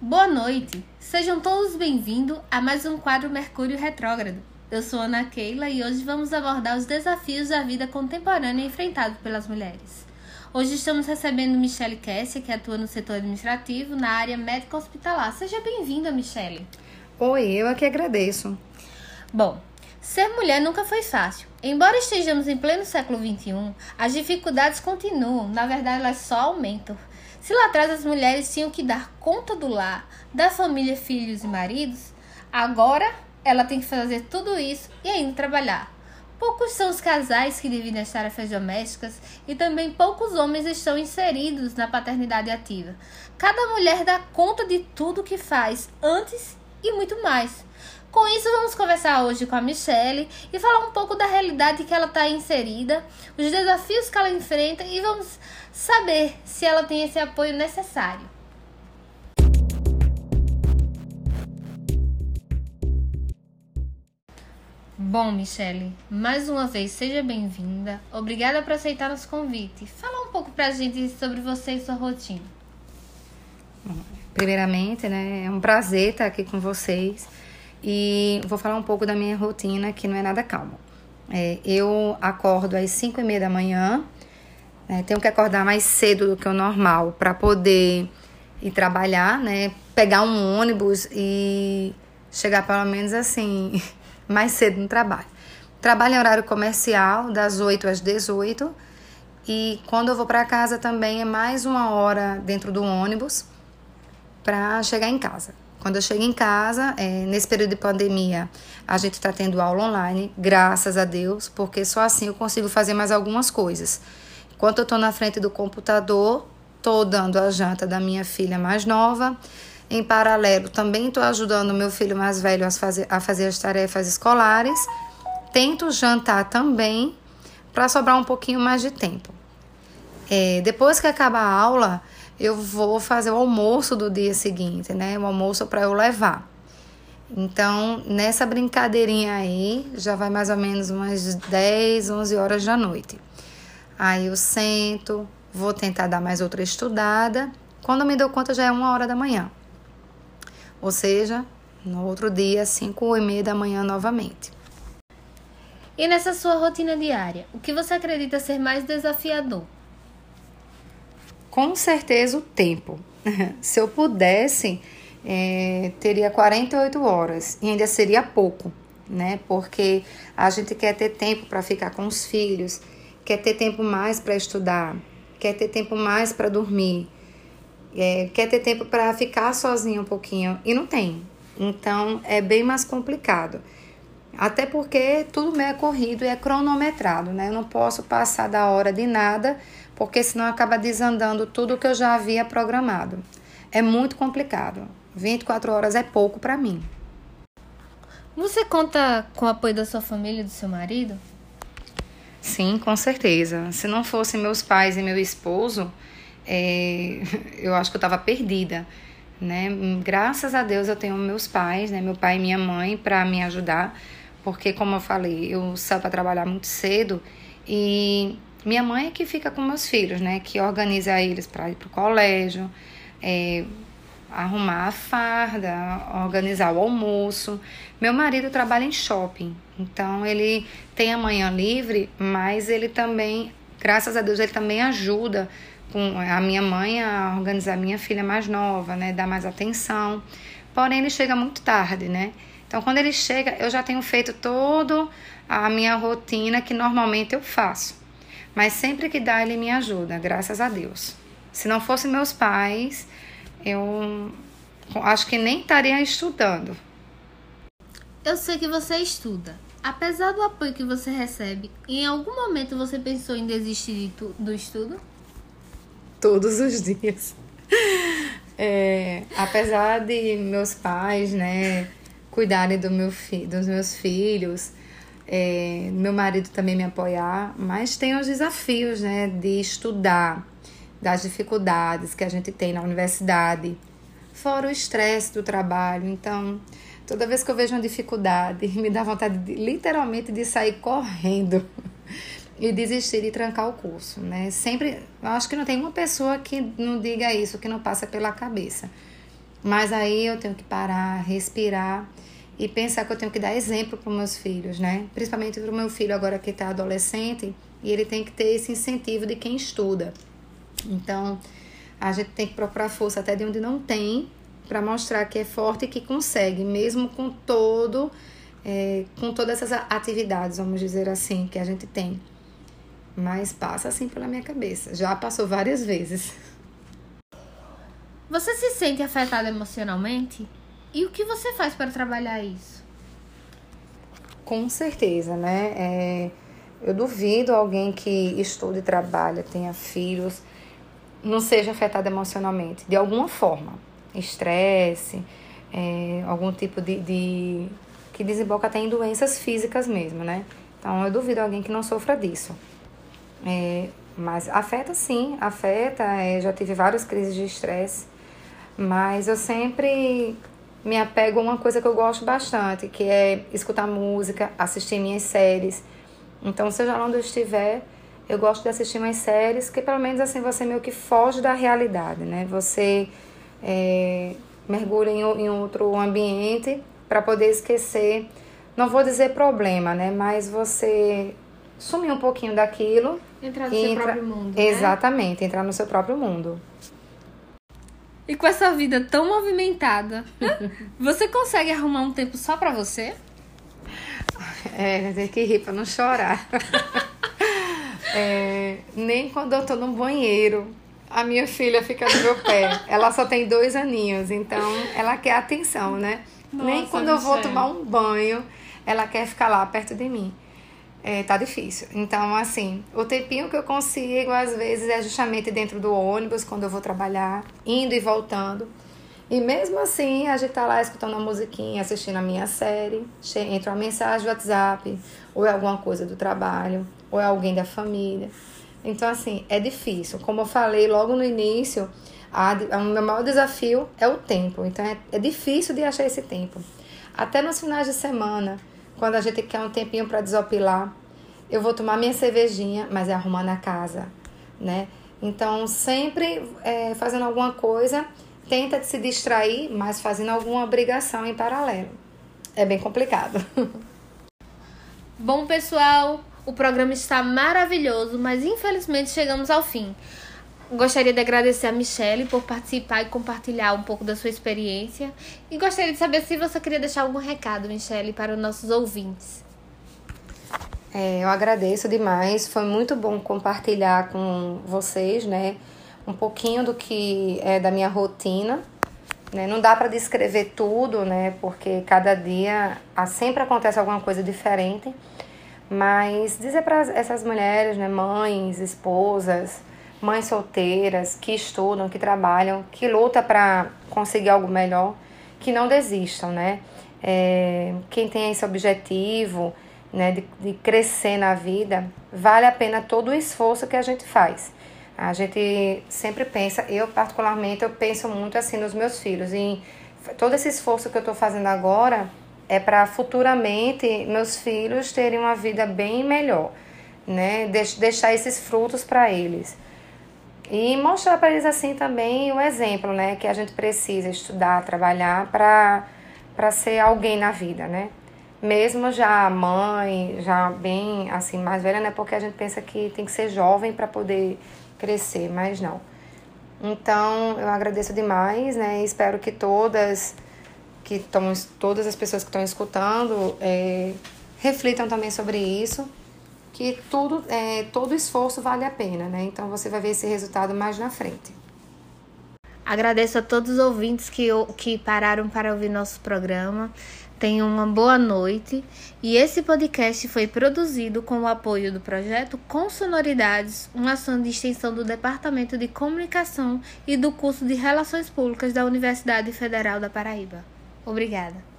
Boa noite! Sejam todos bem-vindos a mais um quadro Mercúrio Retrógrado. Eu sou Ana Keila e hoje vamos abordar os desafios da vida contemporânea enfrentados pelas mulheres. Hoje estamos recebendo Michele Kessia, que atua no setor administrativo na área médico-hospitalar. Seja bem-vinda, Michele. Oi, eu aqui agradeço. Bom, ser mulher nunca foi fácil. Embora estejamos em pleno século XXI, as dificuldades continuam, na verdade elas só aumentam. Se lá atrás as mulheres tinham que dar conta do lar, da família, filhos e maridos, agora ela tem que fazer tudo isso e ainda trabalhar. Poucos são os casais que dividem as tarefas domésticas e também poucos homens estão inseridos na paternidade ativa. Cada mulher dá conta de tudo que faz antes e muito mais. Com isso, vamos conversar hoje com a Michelle e falar um pouco da realidade que ela está inserida, os desafios que ela enfrenta e vamos saber se ela tem esse apoio necessário. Bom, Michele, mais uma vez seja bem-vinda. Obrigada por aceitar nosso convite. Fala um pouco pra gente sobre você e sua rotina. Primeiramente, né, é um prazer estar aqui com vocês e vou falar um pouco da minha rotina que não é nada calma. É, eu acordo às 5 e meia da manhã, né, tenho que acordar mais cedo do que o normal para poder ir trabalhar, né, pegar um ônibus e chegar pelo menos assim mais cedo no trabalho. Trabalho em horário comercial, das 8 às 18. E quando eu vou para casa também é mais uma hora dentro do ônibus para chegar em casa. Quando eu chego em casa, é, nesse período de pandemia, a gente está tendo aula online, graças a Deus, porque só assim eu consigo fazer mais algumas coisas. Enquanto eu estou na frente do computador, estou dando a janta da minha filha mais nova, em paralelo, também estou ajudando meu filho mais velho a fazer, a fazer as tarefas escolares. Tento jantar também para sobrar um pouquinho mais de tempo. É, depois que acaba a aula, eu vou fazer o almoço do dia seguinte, né? O almoço para eu levar. Então, nessa brincadeirinha aí, já vai mais ou menos umas 10, 11 horas da noite. Aí eu sento, vou tentar dar mais outra estudada. Quando me dou conta, já é uma hora da manhã. Ou seja, no outro dia, 5 e meia da manhã novamente. E nessa sua rotina diária, o que você acredita ser mais desafiador? Com certeza o tempo. Se eu pudesse, é, teria 48 horas e ainda seria pouco, né? Porque a gente quer ter tempo para ficar com os filhos, quer ter tempo mais para estudar, quer ter tempo mais para dormir é, quer ter tempo para ficar sozinho um pouquinho e não tem. Então é bem mais complicado. Até porque tudo meio é corrido e é cronometrado, né? Eu não posso passar da hora de nada, porque senão acaba desandando tudo que eu já havia programado. É muito complicado. 24 horas é pouco para mim. Você conta com o apoio da sua família e do seu marido? Sim, com certeza. Se não fossem meus pais e meu esposo, é, eu acho que eu estava perdida, né? Graças a Deus eu tenho meus pais, né? Meu pai e minha mãe para me ajudar, porque como eu falei, eu saio para trabalhar muito cedo e minha mãe é que fica com meus filhos, né? Que organiza eles para ir para o colégio, é, arrumar a farda, organizar o almoço. Meu marido trabalha em shopping, então ele tem a manhã livre, mas ele também, graças a Deus, ele também ajuda com a minha mãe a organizar minha filha mais nova, né, dar mais atenção. Porém, ele chega muito tarde, né? Então, quando ele chega, eu já tenho feito toda a minha rotina que normalmente eu faço. Mas sempre que dá, ele me ajuda, graças a Deus. Se não fossem meus pais, eu acho que nem estaria estudando. Eu sei que você estuda. Apesar do apoio que você recebe, em algum momento você pensou em desistir do estudo? todos os dias. É, apesar de meus pais, né, cuidarem do meu fi dos meus filhos, é, meu marido também me apoiar, mas tem os desafios, né, de estudar, das dificuldades que a gente tem na universidade, fora o estresse do trabalho. Então, Toda vez que eu vejo uma dificuldade, me dá vontade de, literalmente de sair correndo e desistir e trancar o curso, né? Sempre, eu acho que não tem uma pessoa que não diga isso, que não passa pela cabeça. Mas aí eu tenho que parar, respirar e pensar que eu tenho que dar exemplo para meus filhos, né? Principalmente para o meu filho agora que está adolescente e ele tem que ter esse incentivo de quem estuda. Então, a gente tem que procurar força até de onde não tem para mostrar que é forte e que consegue, mesmo com todo, é, com todas essas atividades, vamos dizer assim, que a gente tem. Mas passa assim pela minha cabeça. Já passou várias vezes. Você se sente afetado emocionalmente? E o que você faz para trabalhar isso? Com certeza, né? É, eu duvido alguém que estude e trabalha, tenha filhos, não seja afetado emocionalmente, de alguma forma. Estresse, é, algum tipo de, de. que desemboca até em doenças físicas mesmo, né? Então eu duvido alguém que não sofra disso. É, mas afeta sim, afeta. É, já tive várias crises de estresse, mas eu sempre me apego a uma coisa que eu gosto bastante, que é escutar música, assistir minhas séries. Então, seja onde eu estiver, eu gosto de assistir umas séries que pelo menos assim você meio que foge da realidade, né? Você é, mergulha em, em outro ambiente para poder esquecer, não vou dizer problema, né? Mas você sumir um pouquinho daquilo. Entrar no seu entra... próprio mundo. Né? Exatamente, entrar no seu próprio mundo. E com essa vida tão movimentada, você consegue arrumar um tempo só para você? É, tem que rir pra não chorar. é, nem quando eu tô no banheiro, a minha filha fica no meu pé. Ela só tem dois aninhos, então ela quer atenção, né? Nossa, nem quando eu vou tomar um banho, ela quer ficar lá perto de mim é, tá difícil. Então, assim, o tempinho que eu consigo, às vezes, é justamente dentro do ônibus, quando eu vou trabalhar, indo e voltando. E mesmo assim, a gente tá lá escutando uma musiquinha, assistindo a minha série, entra uma mensagem do WhatsApp, ou é alguma coisa do trabalho, ou é alguém da família. Então, assim, é difícil. Como eu falei logo no início, a, a, o meu maior desafio é o tempo. Então, é, é difícil de achar esse tempo. Até nos finais de semana, quando a gente quer um tempinho para desopilar, eu vou tomar minha cervejinha, mas é arrumando a casa, né? Então, sempre é, fazendo alguma coisa, tenta se distrair, mas fazendo alguma obrigação em paralelo. É bem complicado. Bom, pessoal, o programa está maravilhoso, mas infelizmente chegamos ao fim. Gostaria de agradecer a Michelle por participar e compartilhar um pouco da sua experiência. E gostaria de saber se você queria deixar algum recado, Michelle, para os nossos ouvintes. É, eu agradeço demais. Foi muito bom compartilhar com vocês, né? Um pouquinho do que é da minha rotina. Né? Não dá para descrever tudo, né? Porque cada dia sempre acontece alguma coisa diferente. Mas dizer para essas mulheres, né? Mães, esposas, mães solteiras que estudam, que trabalham, que lutam para conseguir algo melhor, que não desistam, né? É, quem tem esse objetivo, né, de, de crescer na vida, vale a pena todo o esforço que a gente faz. A gente sempre pensa, eu particularmente, eu penso muito assim nos meus filhos, em todo esse esforço que eu estou fazendo agora é para futuramente meus filhos terem uma vida bem melhor, né? Deixar esses frutos para eles. E mostrar para eles assim também o exemplo, né? Que a gente precisa estudar, trabalhar para ser alguém na vida, né? Mesmo já mãe, já bem assim, mais velha, né? Porque a gente pensa que tem que ser jovem para poder crescer, mas não. Então, eu agradeço demais, né? Espero que todas que estão todas as pessoas que estão escutando é, reflitam também sobre isso que tudo, é, todo esforço vale a pena, né? Então você vai ver esse resultado mais na frente. Agradeço a todos os ouvintes que, que pararam para ouvir nosso programa. Tenham uma boa noite. E esse podcast foi produzido com o apoio do projeto Com Sonoridades, uma ação de extensão do Departamento de Comunicação e do curso de Relações Públicas da Universidade Federal da Paraíba. Obrigada.